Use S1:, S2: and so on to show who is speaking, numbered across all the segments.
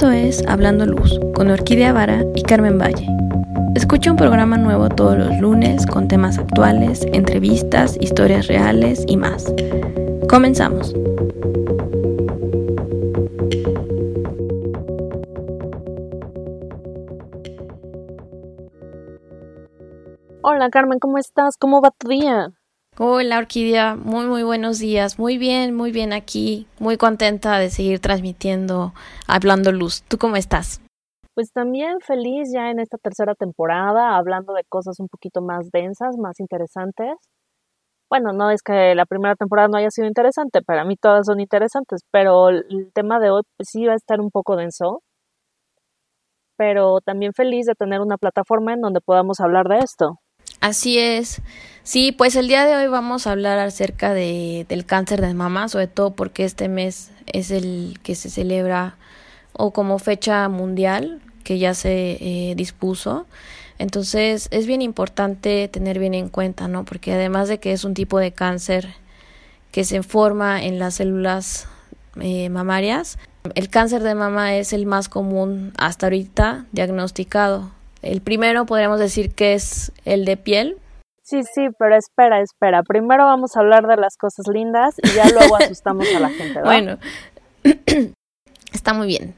S1: Esto es Hablando Luz con Orquídea Vara y Carmen Valle. Escucha un programa nuevo todos los lunes con temas actuales, entrevistas, historias reales y más. Comenzamos.
S2: Hola Carmen, ¿cómo estás? ¿Cómo va tu día?
S1: Hola Orquídea, muy muy buenos días, muy bien, muy bien aquí, muy contenta de seguir transmitiendo Hablando Luz. ¿Tú cómo estás?
S2: Pues también feliz ya en esta tercera temporada, hablando de cosas un poquito más densas, más interesantes. Bueno, no es que la primera temporada no haya sido interesante, para mí todas son interesantes, pero el tema de hoy pues, sí va a estar un poco denso. Pero también feliz de tener una plataforma en donde podamos hablar de esto.
S1: Así es. Sí, pues el día de hoy vamos a hablar acerca de, del cáncer de mama, sobre todo porque este mes es el que se celebra o como fecha mundial que ya se eh, dispuso. Entonces es bien importante tener bien en cuenta, ¿no? Porque además de que es un tipo de cáncer que se forma en las células eh, mamarias, el cáncer de mama es el más común hasta ahorita diagnosticado. El primero podríamos decir que es el de piel.
S2: Sí, sí, pero espera, espera. Primero vamos a hablar de las cosas lindas y ya luego asustamos a la gente. ¿verdad?
S1: Bueno, está muy bien.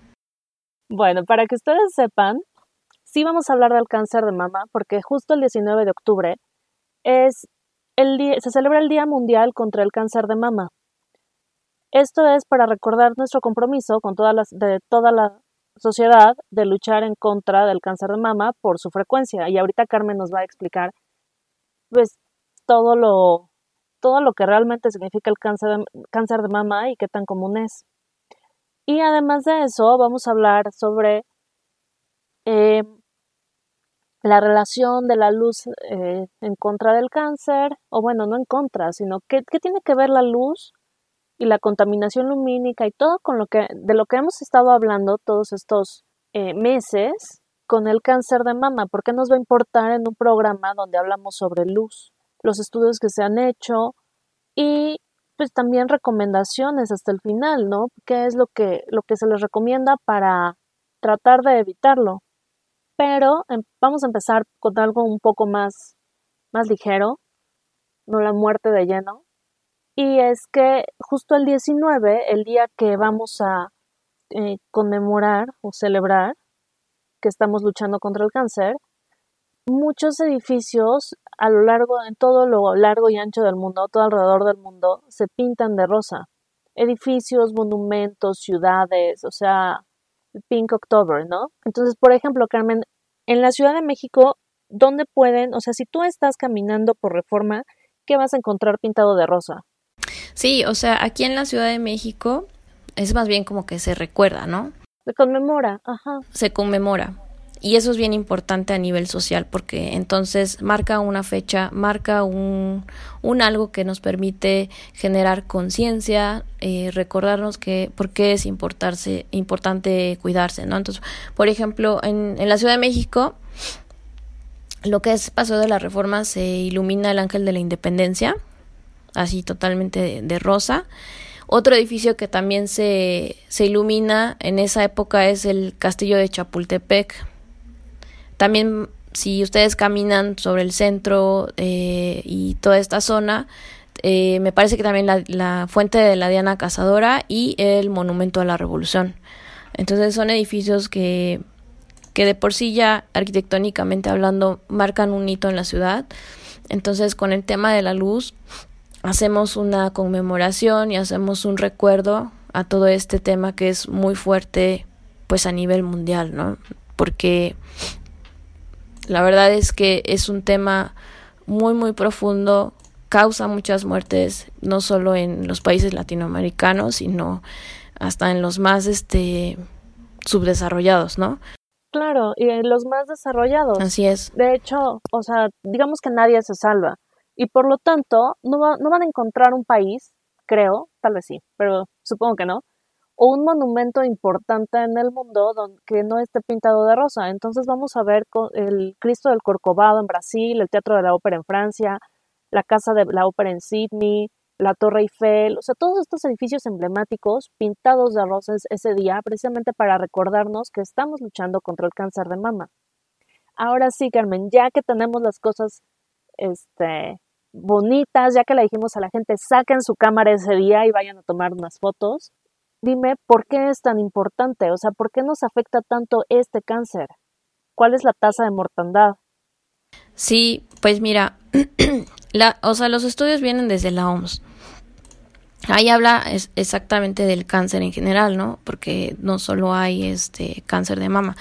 S2: Bueno, para que ustedes sepan, sí vamos a hablar del cáncer de mama porque justo el 19 de octubre es el día, se celebra el Día Mundial contra el Cáncer de Mama. Esto es para recordar nuestro compromiso con todas las, de toda la sociedad de luchar en contra del cáncer de mama por su frecuencia. Y ahorita Carmen nos va a explicar pues todo lo, todo lo que realmente significa el cáncer de, cáncer de mama y qué tan común es. Y además de eso, vamos a hablar sobre eh, la relación de la luz eh, en contra del cáncer, o bueno, no en contra, sino qué, qué tiene que ver la luz y la contaminación lumínica y todo con lo que de lo que hemos estado hablando todos estos eh, meses con el cáncer de mama, ¿por qué nos va a importar en un programa donde hablamos sobre luz, los estudios que se han hecho y pues también recomendaciones hasta el final, ¿no? ¿Qué es lo que lo que se les recomienda para tratar de evitarlo? Pero em, vamos a empezar con algo un poco más más ligero, no la muerte de lleno, y es que justo el 19, el día que vamos a eh, conmemorar o celebrar que estamos luchando contra el cáncer, muchos edificios a lo largo, en todo lo largo y ancho del mundo, todo alrededor del mundo, se pintan de rosa. Edificios, monumentos, ciudades, o sea, Pink October, ¿no? Entonces, por ejemplo, Carmen, en la Ciudad de México, ¿dónde pueden, o sea, si tú estás caminando por reforma, ¿qué vas a encontrar pintado de rosa?
S1: Sí, o sea, aquí en la Ciudad de México es más bien como que se recuerda, ¿no?
S2: Se conmemora, ajá.
S1: Se conmemora. Y eso es bien importante a nivel social porque entonces marca una fecha, marca un, un algo que nos permite generar conciencia, eh, recordarnos que por qué es importarse, importante cuidarse, ¿no? Entonces, por ejemplo, en, en la Ciudad de México, lo que es Paso de la Reforma se ilumina el Ángel de la Independencia, así totalmente de, rosa. Otro edificio que también se, se ilumina en esa época es el castillo de Chapultepec. También si ustedes caminan sobre el centro eh, y toda esta zona, eh, me parece que también la, la, fuente de la Diana Cazadora y el monumento a la Revolución. Entonces son edificios que, que de por sí ya arquitectónicamente hablando marcan un hito en la ciudad. Entonces con el tema de la luz hacemos una conmemoración y hacemos un recuerdo a todo este tema que es muy fuerte pues a nivel mundial, ¿no? Porque la verdad es que es un tema muy muy profundo, causa muchas muertes no solo en los países latinoamericanos, sino hasta en los más este subdesarrollados, ¿no?
S2: Claro, y en los más desarrollados.
S1: Así es.
S2: De hecho, o sea, digamos que nadie se salva y por lo tanto no, va, no van a encontrar un país, creo, tal vez sí, pero supongo que no, o un monumento importante en el mundo donde, que no esté pintado de rosa. Entonces vamos a ver el Cristo del Corcovado en Brasil, el Teatro de la Ópera en Francia, la Casa de la Ópera en Sydney, la Torre Eiffel, o sea, todos estos edificios emblemáticos pintados de rosas ese día, precisamente para recordarnos que estamos luchando contra el cáncer de mama. Ahora sí, Carmen, ya que tenemos las cosas este, bonitas, ya que le dijimos a la gente, saquen su cámara ese día y vayan a tomar unas fotos, dime por qué es tan importante, o sea, por qué nos afecta tanto este cáncer. ¿Cuál es la tasa de mortandad?
S1: Sí, pues mira, la, o sea, los estudios vienen desde la OMS. Ahí habla exactamente del cáncer en general, ¿no? Porque no solo hay este cáncer de mama.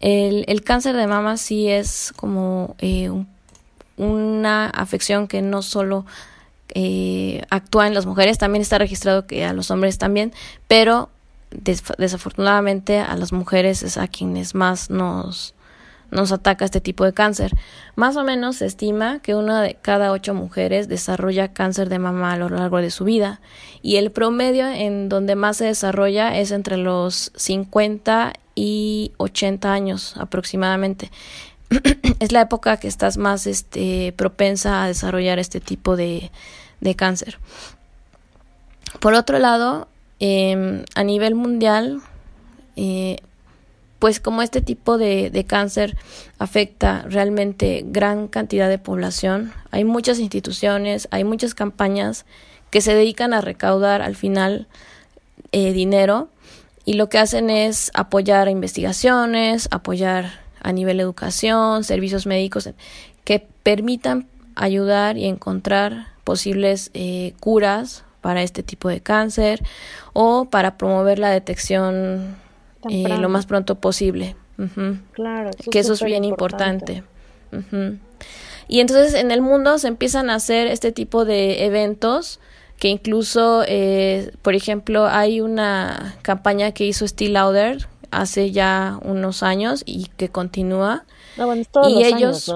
S1: El, el cáncer de mama sí es como eh, una afección que no solo eh, actúa en las mujeres, también está registrado que a los hombres también, pero desafortunadamente a las mujeres es a quienes más nos, nos ataca este tipo de cáncer. Más o menos se estima que una de cada ocho mujeres desarrolla cáncer de mama a lo largo de su vida y el promedio en donde más se desarrolla es entre los 50 y 80 años aproximadamente. es la época que estás más este, propensa a desarrollar este tipo de, de cáncer. Por otro lado, em, a nivel mundial, eh, pues como este tipo de, de, cáncer afecta realmente gran cantidad de población, hay muchas instituciones, hay muchas campañas que se dedican a recaudar al final eh, dinero y lo que hacen es apoyar investigaciones, apoyar a nivel educación, servicios médicos que permitan ayudar y encontrar posibles eh, curas para este tipo de cáncer o para promover la detección eh, lo más pronto posible.
S2: Claro,
S1: que eso es bien importante. Y entonces en el mundo se empiezan a hacer este tipo de eventos que incluso, eh, por ejemplo, hay una campaña que hizo Steve Lauder hace ya unos años y que continúa.
S2: Ah, y ellos,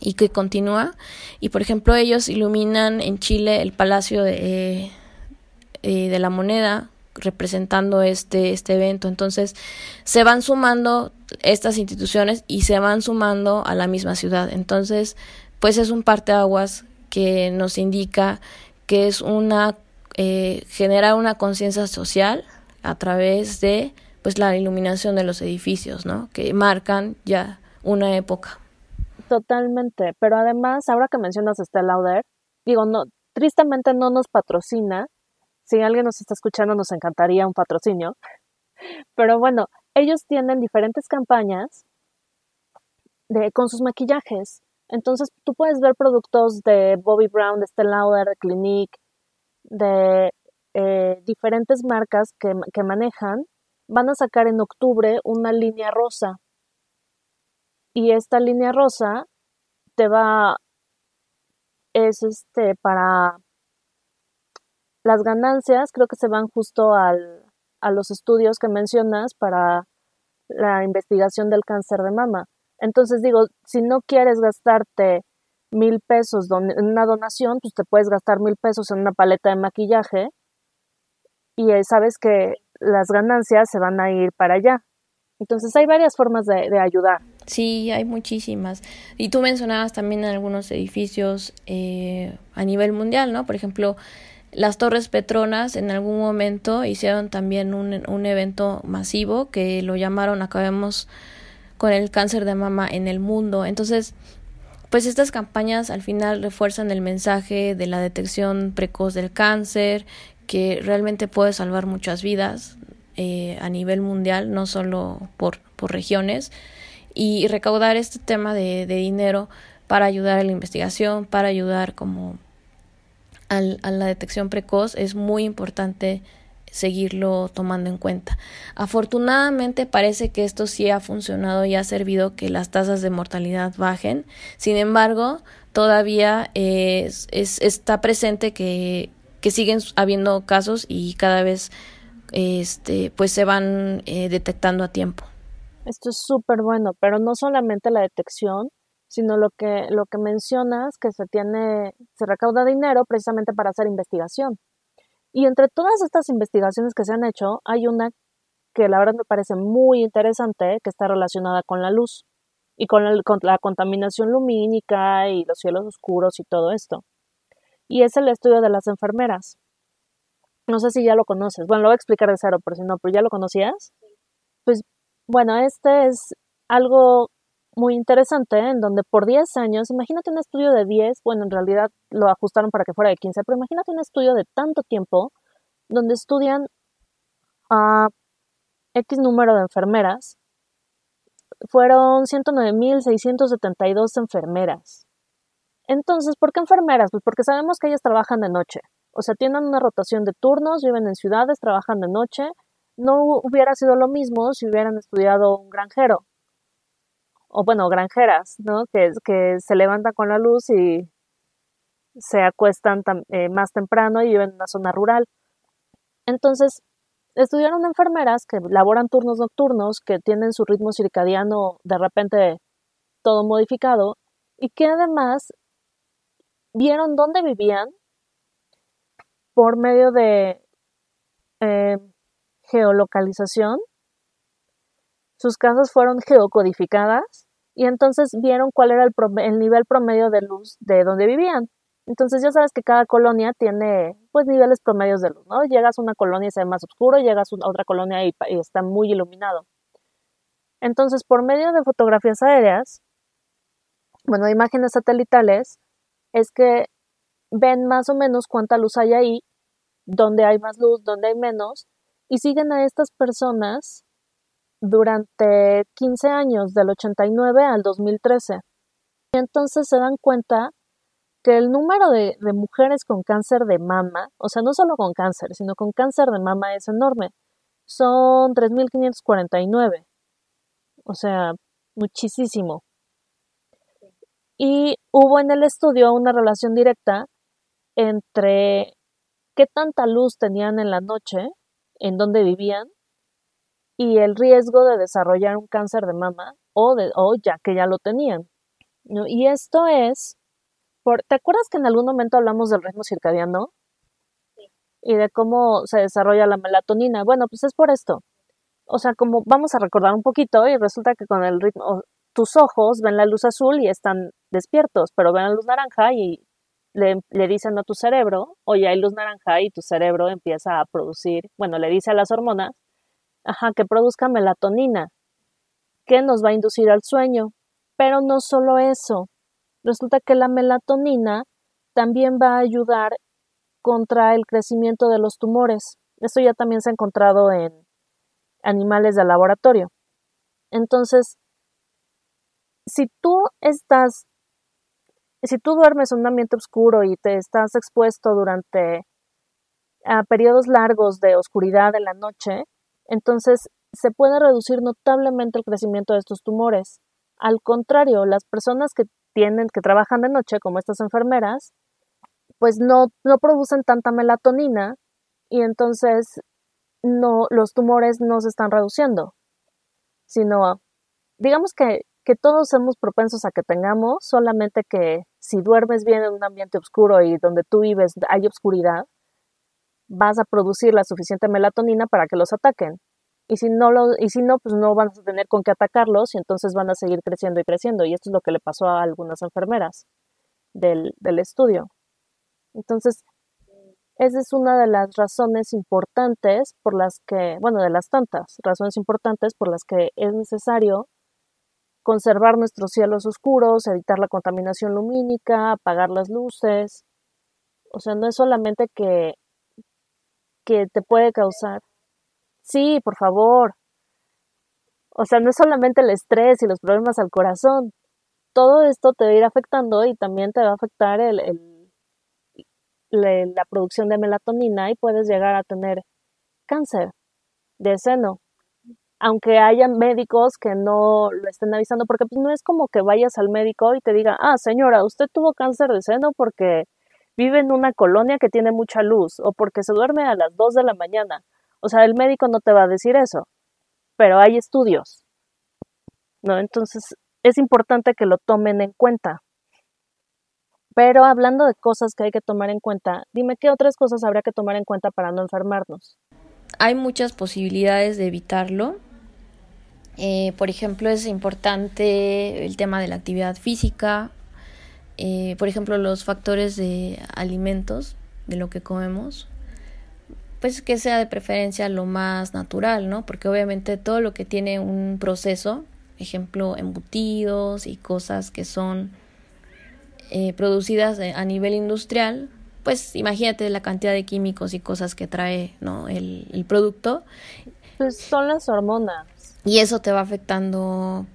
S1: y que continúa. Y por ejemplo, ellos iluminan en Chile el Palacio de, eh, de la Moneda representando este, este evento. Entonces, se van sumando estas instituciones y se van sumando a la misma ciudad. Entonces, pues es un parteaguas que nos indica que es una eh, generar una conciencia social a través de pues la iluminación de los edificios, ¿no? Que marcan ya una época.
S2: Totalmente, pero además, ahora que mencionas a Estela Lauder, digo, no, tristemente no nos patrocina, si alguien nos está escuchando, nos encantaría un patrocinio. Pero bueno, ellos tienen diferentes campañas de, con sus maquillajes. Entonces tú puedes ver productos de Bobby Brown, de Estée Lauder, de Clinique, de eh, diferentes marcas que, que manejan. Van a sacar en octubre una línea rosa. Y esta línea rosa te va, es este, para las ganancias creo que se van justo al, a los estudios que mencionas para la investigación del cáncer de mama. Entonces digo, si no quieres gastarte mil pesos en una donación, pues te puedes gastar mil pesos en una paleta de maquillaje y sabes que las ganancias se van a ir para allá. Entonces hay varias formas de, ayudar.
S1: Sí, hay muchísimas. Y tú mencionabas también algunos edificios eh, a nivel mundial, ¿no? Por ejemplo, las Torres Petronas en algún momento hicieron también un evento masivo que lo llamaron Acabemos con el cáncer de mama en el mundo. Entonces, pues estas campañas al final refuerzan el mensaje de la detección precoz del cáncer, que realmente puede salvar muchas vidas eh, a nivel mundial, no solo por, por regiones, y recaudar este tema de, de dinero para ayudar a la investigación, para ayudar como a la detección precoz es muy importante seguirlo tomando en cuenta. Afortunadamente parece que esto sí ha funcionado y ha servido que las tasas de mortalidad bajen. Sin embargo, todavía es, está presente que, que, siguen habiendo casos y cada vez este, pues se van eh, detectando a tiempo.
S2: Esto es súper bueno, pero no solamente la detección, sino lo que, lo que mencionas, que se tiene, se recauda dinero precisamente para hacer investigación. Y entre todas estas investigaciones que se han hecho, hay una que la verdad me parece muy interesante, que está relacionada con la luz y con, con la contaminación lumínica y los cielos oscuros y todo esto. Y es el estudio de las enfermeras. No sé si ya lo conoces. Bueno, lo voy a explicar de cero, por si no, pero ¿ya lo conocías? Pues bueno, este es algo muy interesante en donde por 10 años, imagínate un estudio de 10, bueno, en realidad lo ajustaron para que fuera de 15, pero imagínate un estudio de tanto tiempo donde estudian a X número de enfermeras. Fueron 109.672 enfermeras. Entonces, ¿por qué enfermeras? Pues porque sabemos que ellas trabajan de noche. O sea, tienen una rotación de turnos, viven en ciudades, trabajan de noche. No hubiera sido lo mismo si hubieran estudiado un granjero. O bueno, granjeras, ¿no? Que, que se levantan con la luz y se acuestan eh, más temprano y viven en una zona rural. Entonces, estudiaron enfermeras que laboran turnos nocturnos, que tienen su ritmo circadiano de repente todo modificado y que además vieron dónde vivían por medio de eh, geolocalización. Sus casas fueron geocodificadas y entonces vieron cuál era el, el nivel promedio de luz de donde vivían. Entonces ya sabes que cada colonia tiene pues niveles promedios de luz, ¿no? Llegas a una colonia y se ve más oscuro, llegas a otra colonia y, y está muy iluminado. Entonces, por medio de fotografías aéreas, bueno, imágenes satelitales, es que ven más o menos cuánta luz hay ahí, dónde hay más luz, dónde hay menos, y siguen a estas personas durante 15 años, del 89 al 2013. Y entonces se dan cuenta que el número de, mujeres con cáncer de mama, o sea, no solo con cáncer, sino con cáncer de mama es enorme. Son 3.549. O sea, muchísimo. Y hubo en el estudio una relación directa entre qué tanta luz tenían en la noche, en donde vivían, y el riesgo de desarrollar un cáncer de mama o, de, o ya que ya lo tenían. Y esto es ¿Te acuerdas que en algún momento hablamos del ritmo circadiano? Sí. Y de cómo se desarrolla la melatonina. Bueno, pues es por esto. O sea, como vamos a recordar un poquito y resulta que con el ritmo, tus ojos ven la luz azul y están despiertos, pero ven la luz naranja y le, dicen a tu cerebro, oye, hay luz naranja y tu cerebro empieza a producir, bueno, le dice a las hormonas, ajá, que produzca melatonina, que nos va a inducir al sueño. Pero no solo eso, resulta que la melatonina también va a ayudar contra el crecimiento de los tumores. Esto ya también se ha encontrado en animales de laboratorio. Entonces, si tú estás, si tú duermes en un ambiente oscuro y te estás expuesto durante a periodos largos de oscuridad en la noche, entonces se puede reducir notablemente el crecimiento de estos tumores. Al contrario, las personas que tienen, que trabajan de noche, como estas enfermeras, pues no, no producen tanta melatonina y entonces no, los tumores no se están reduciendo, sino digamos que, que todos somos propensos a que tengamos, solamente que si duermes bien en un ambiente oscuro y donde tú vives hay oscuridad, vas a producir la suficiente melatonina para que los ataquen. Y si no lo, y si no, pues no van a tener con qué atacarlos y entonces van a seguir creciendo y creciendo. Y esto es lo que le pasó a algunas enfermeras del, del estudio. Entonces, esa es una de las razones importantes por las que, bueno, de las tantas razones importantes por las que es necesario conservar nuestros cielos oscuros, evitar la contaminación lumínica, apagar las luces. O sea, no es solamente que, que te puede causar Sí, por favor. O sea, no es solamente el estrés y los problemas al corazón. Todo esto te va a ir afectando y también te va a afectar el, la producción de melatonina y puedes llegar a tener cáncer de seno. Aunque haya médicos que no lo estén avisando, porque pues no es como que vayas al médico y te diga, ah, señora, usted tuvo cáncer de seno porque vive en una colonia que tiene mucha luz o porque se duerme a las 2 de la mañana o sea, el médico no te va a decir eso, pero hay estudios, ¿no? Entonces, es importante que lo tomen en cuenta. Pero hablando de cosas que hay que tomar en cuenta, dime qué otras cosas habría que tomar en cuenta para no enfermarnos.
S1: Hay muchas posibilidades de evitarlo. Eh, por ejemplo, es importante el tema de la actividad física, eh, por ejemplo, los factores de alimentos, de lo que comemos, pues que sea de preferencia lo más natural, ¿no? Porque obviamente todo lo que tiene un proceso, ejemplo, embutidos y cosas que son eh, producidas a nivel industrial, pues imagínate la cantidad de químicos y cosas que trae ¿no? el, el producto.
S2: Pues son las hormonas.
S1: Y eso te va afectando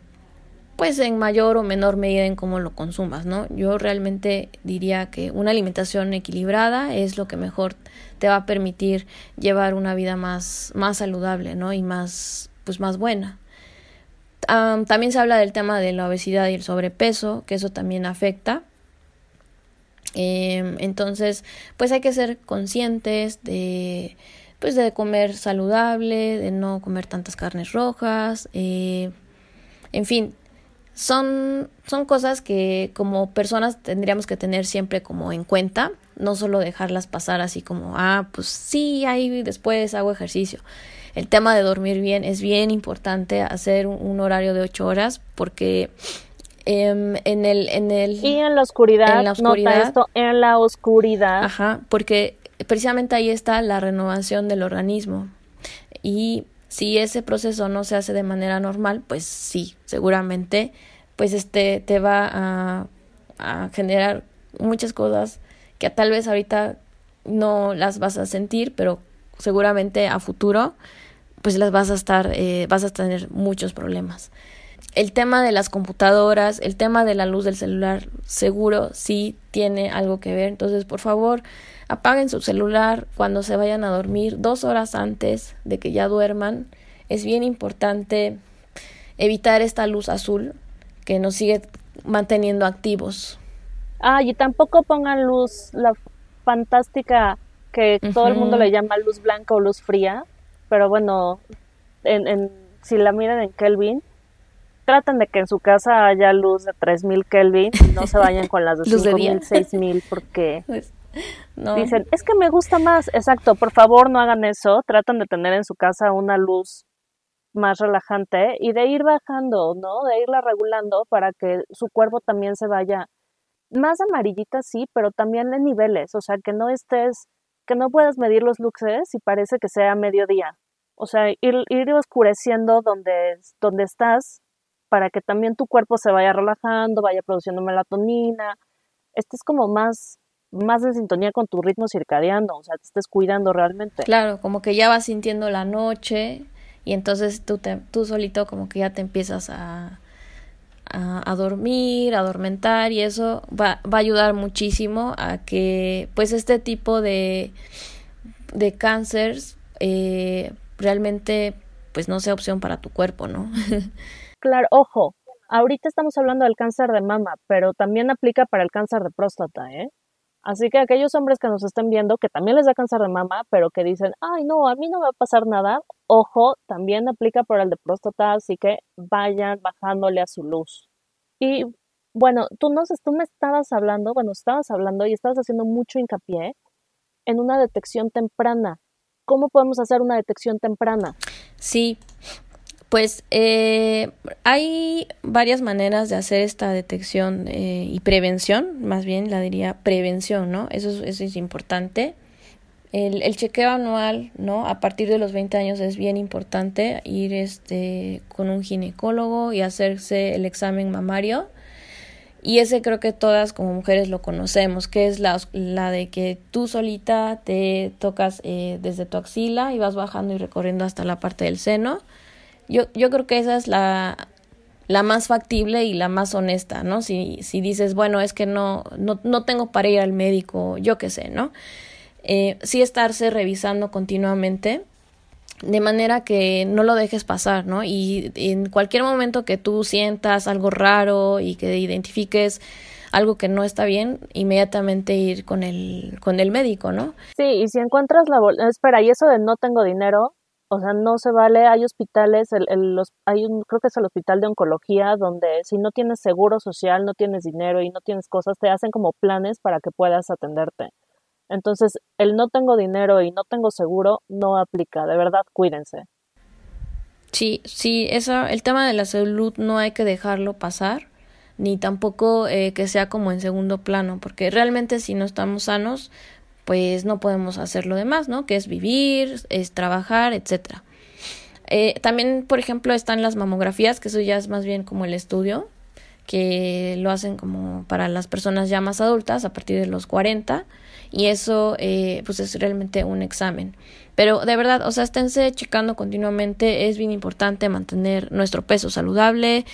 S1: pues en mayor o menor medida en cómo lo consumas, ¿no? Yo realmente diría que una alimentación equilibrada es lo que mejor te va a permitir llevar una vida más, más saludable, ¿no? Y más, pues más buena. también se habla del tema de la obesidad y el sobrepeso, que eso también afecta. Em, entonces, pues hay que ser conscientes de, pues de comer saludable, de no comer tantas carnes rojas, eh, en fin, son, son cosas que como personas tendríamos que tener siempre como en cuenta, no solo dejarlas pasar así como, ah, pues sí, ahí después hago ejercicio. El tema de dormir bien es bien importante, hacer un, horario de ocho horas, porque em, en el... En el
S2: y en la oscuridad, en la oscuridad, esto, en la oscuridad.
S1: Ajá, porque precisamente ahí está la renovación del organismo. Y si ese proceso no se hace de manera normal, pues sí, seguramente, pues este te va a, generar muchas cosas que tal vez ahorita no las vas a sentir, pero seguramente a futuro pues las vas a estar, eh, vas a tener muchos problemas. El tema de las computadoras, el tema de la luz del celular, seguro sí tiene algo que ver. Entonces, por favor, apaguen su celular cuando se vayan a dormir dos horas antes de que ya duerman. Es bien importante evitar esta luz azul que nos sigue manteniendo activos.
S2: Ah, y tampoco pongan luz, la fantástica que todo el mundo le llama luz blanca o luz fría, pero bueno, en, en, si la miran en Kelvin, tratan de que en su casa haya luz de 3000 Kelvin y no se vayan con las de 5000, 6000 porque pues, Dicen, es que me gusta más. Exacto, por favor no hagan eso. Tratan de tener en su casa una luz más relajante y de ir bajando, ¿no? De irla regulando para que su cuerpo también se vaya más amarillita, sí, pero también en niveles. O sea, que no estés, que no puedas medir los luxes y parece que sea mediodía. O sea, ir, ir oscureciendo donde, donde estás para que también tu cuerpo se vaya relajando, vaya produciendo melatonina. Este es como más más en sintonía con tu ritmo circadiano, o sea, te estés cuidando realmente.
S1: Claro, como que ya vas sintiendo la noche y entonces tú, te, tú solito como que ya te empiezas a, a, dormir, a adormentar y eso va, va, a ayudar muchísimo a que pues este tipo de, de cánceres eh, realmente pues no sea opción para tu cuerpo, ¿no?
S2: claro, ojo, ahorita estamos hablando del cáncer de mama, pero también aplica para el cáncer de próstata, ¿eh? Así que aquellos hombres que nos estén viendo, que también les da cáncer de mama, pero que dicen, ay, no, a mí no me va a pasar nada, ojo, también aplica para el de próstata, así que vayan bajándole a su luz. Y bueno, tú, no, tú me estabas hablando, bueno, estabas hablando y estabas haciendo mucho hincapié en una detección temprana. ¿Cómo podemos hacer una detección temprana?
S1: Sí, pues eh, hay varias maneras de hacer esta detección eh, y prevención, más bien la diría prevención, ¿no? Eso es, eso es importante. El, el, chequeo anual, ¿no? A partir de los 20 años es bien importante ir este, con un ginecólogo y hacerse el examen mamario. Y ese creo que todas como mujeres lo conocemos, que es la, la de que tú solita te tocas eh, desde tu axila y vas bajando y recorriendo hasta la parte del seno yo, yo creo que esa es la, la más factible y la más honesta, ¿no? Si, si dices, bueno, es que no, no, no tengo para ir al médico, yo qué sé, ¿no? Eh, sí estarse revisando continuamente de manera que no lo dejes pasar, ¿no? Y en cualquier momento que tú sientas algo raro y que identifiques algo que no está bien, inmediatamente ir con el, con el médico, ¿no?
S2: Sí, y si encuentras la... Espera, y eso de no tengo dinero, o sea, no se vale, hay hospitales, el, el, los, hay un, creo que es el hospital de oncología, donde si no tienes seguro social, no tienes dinero y no tienes cosas, te hacen como planes para que puedas atenderte. Entonces, el no tengo dinero y no tengo seguro no aplica, de verdad, cuídense.
S1: Sí, sí, eso, el tema de la salud no hay que dejarlo pasar ni tampoco eh, que sea como en segundo plano, porque realmente si no estamos sanos, pues no podemos hacer lo demás, ¿no? Que es vivir, es trabajar, etcétera. Eh, también, por ejemplo, están las mamografías, que eso ya es más bien como el estudio, que lo hacen como para las personas ya más adultas a partir de los 40 y eso eh, pues es realmente un examen. Pero de verdad, o sea, esténse checando continuamente, es bien importante mantener nuestro peso saludable,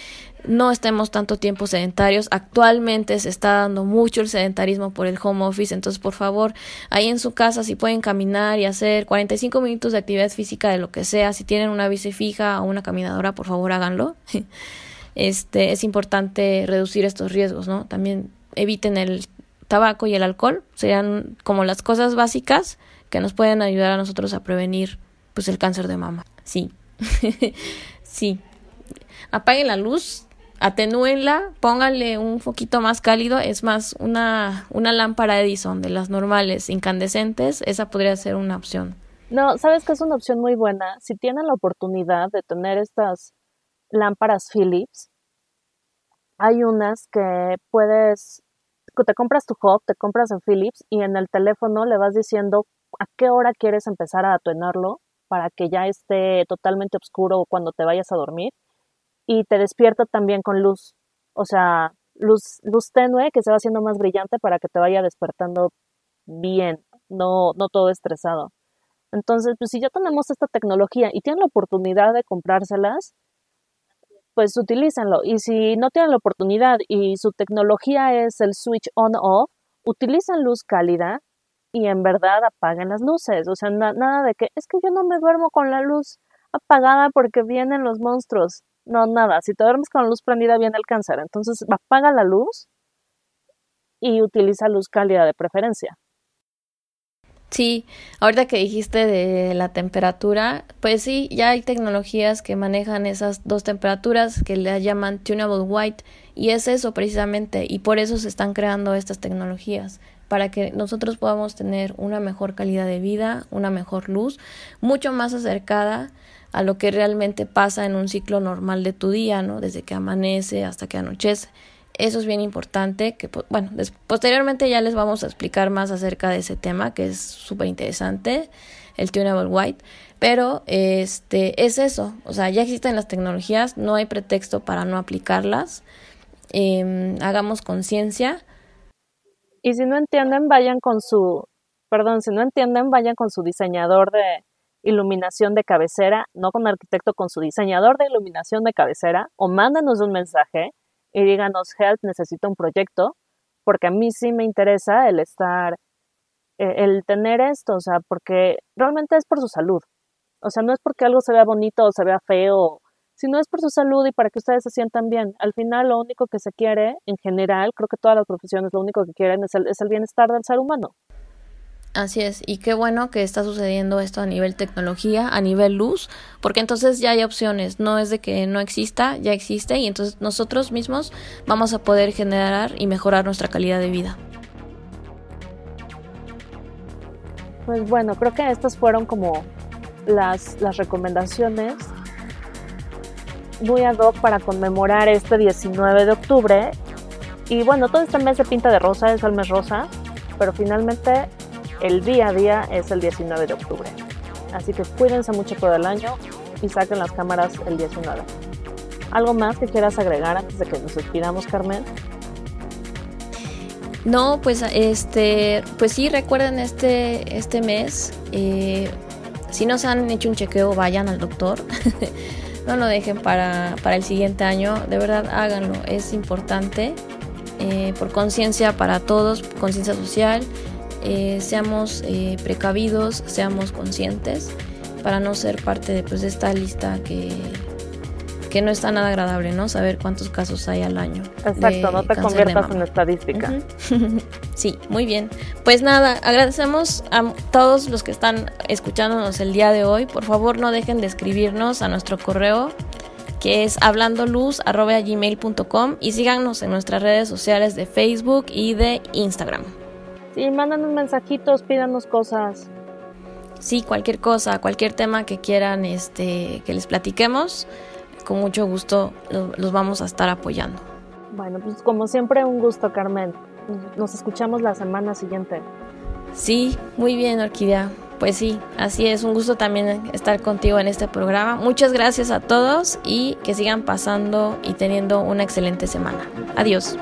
S1: no estemos tanto tiempo sedentarios. Actualmente se está dando mucho el sedentarismo por el home office, entonces por favor, ahí en su casa si pueden caminar y hacer 45 minutos de actividad física de lo que sea, si tienen una bici fija o una caminadora, por favor háganlo. Este es importante reducir estos riesgos, ¿no? También eviten el tabaco y el alcohol, serían como las cosas básicas que nos pueden ayudar a nosotros a prevenir pues el cáncer de mama. Sí. sí. Apaguen la luz, atenúenla, pónganle un poquito más cálido, es más, una, una lámpara Edison de las normales incandescentes, esa podría ser una opción.
S2: No, sabes que es una opción muy buena. Si tienen la oportunidad de tener estas lámparas Philips, hay unas que puedes, te compras tu hub, te compras en Philips y en el teléfono le vas diciendo a qué hora quieres empezar a atenuarlo para que ya esté totalmente oscuro cuando te vayas a dormir y te despierta también con luz, o sea, luz, luz tenue que se va haciendo más brillante para que te vaya despertando bien, no, no todo estresado. Entonces, pues si ya tenemos esta tecnología y tienen la oportunidad de comprárselas, pues utilícenlo. Y si no tienen la oportunidad y su tecnología es el switch on-off, utilicen luz cálida y en verdad apaguen las luces. O sea, nada de que es que yo no me duermo con la luz apagada porque vienen los monstruos. No, nada. Si te duermes con la luz prendida, viene el cáncer. Entonces, apaga la luz y utiliza luz cálida de preferencia.
S1: Sí, ahorita que dijiste de la temperatura, pues sí, ya hay tecnologías que manejan esas dos temperaturas que le llaman tunable white y es eso precisamente y por eso se están creando estas tecnologías para que nosotros podamos tener una mejor calidad de vida, una mejor luz, mucho más acercada a lo que realmente pasa en un ciclo normal de tu día, ¿no? Desde que amanece hasta que anochece. Eso es bien importante, que bueno, posteriormente ya les vamos a explicar más acerca de ese tema, que es súper interesante, el tunable white, pero este es eso, o sea, ya existen las tecnologías, no hay pretexto para no aplicarlas, em, hagamos conciencia.
S2: Y si no entienden, vayan con su, perdón, si no entienden, vayan con su diseñador de iluminación de cabecera, no con arquitecto, con su diseñador de iluminación de cabecera, o mándenos un mensaje y díganos, help, necesito un proyecto, porque a mí sí me interesa el estar, eh, el tener esto, o sea, porque realmente es por su salud. O sea, no es porque algo se vea bonito o se vea feo, sino es por su salud y para que ustedes se sientan bien. Al final, lo único que se quiere, en general, creo que todas las profesiones lo único que quieren es el, es el bienestar del ser humano.
S1: Así es, y qué bueno que está sucediendo esto a nivel tecnología, a nivel luz, porque entonces ya hay opciones, no es de que no exista, ya existe y entonces nosotros mismos vamos a poder generar y mejorar nuestra calidad de vida.
S2: Pues bueno, creo que estas fueron como las, las recomendaciones muy ad hoc para conmemorar este 19 de octubre. Y bueno, todo este mes se pinta de rosa, es el mes rosa, pero finalmente el día a día es el 19 de octubre. Así que cuídense mucho todo el año y saquen las cámaras el 19. ¿Algo más que quieras agregar antes de que nos despidamos, Carmen?
S1: No, pues este, pues sí, recuerden este, este mes. Eh, si no se han hecho un chequeo, vayan al doctor. no lo dejen para, el siguiente año. De verdad, háganlo. Es importante. Eh, por conciencia para todos, conciencia social eh, seamos eh, precavidos, seamos conscientes para no ser parte de, pues, de esta lista que, que no está nada agradable, ¿no? Saber cuántos casos hay al año.
S2: Exacto, no te conviertas en estadística.
S1: sí, muy bien. Pues nada, agradecemos a todos los que están escuchándonos el día de hoy. Por favor, no dejen de escribirnos a nuestro correo que es hablandoluz.gmail.com y síganos en nuestras redes sociales de Facebook y de Instagram.
S2: Sí, mándanos mensajitos, pídanos cosas.
S1: Sí, cualquier cosa, cualquier tema que quieran este, que les platiquemos, con mucho gusto los vamos a estar apoyando.
S2: Bueno, pues como siempre un gusto, Carmen. Nos escuchamos la semana siguiente.
S1: Sí, muy bien, Orquídea. Pues sí, así es, un gusto también estar contigo en este programa. Muchas gracias a todos y que sigan pasando y teniendo una excelente semana. Adiós.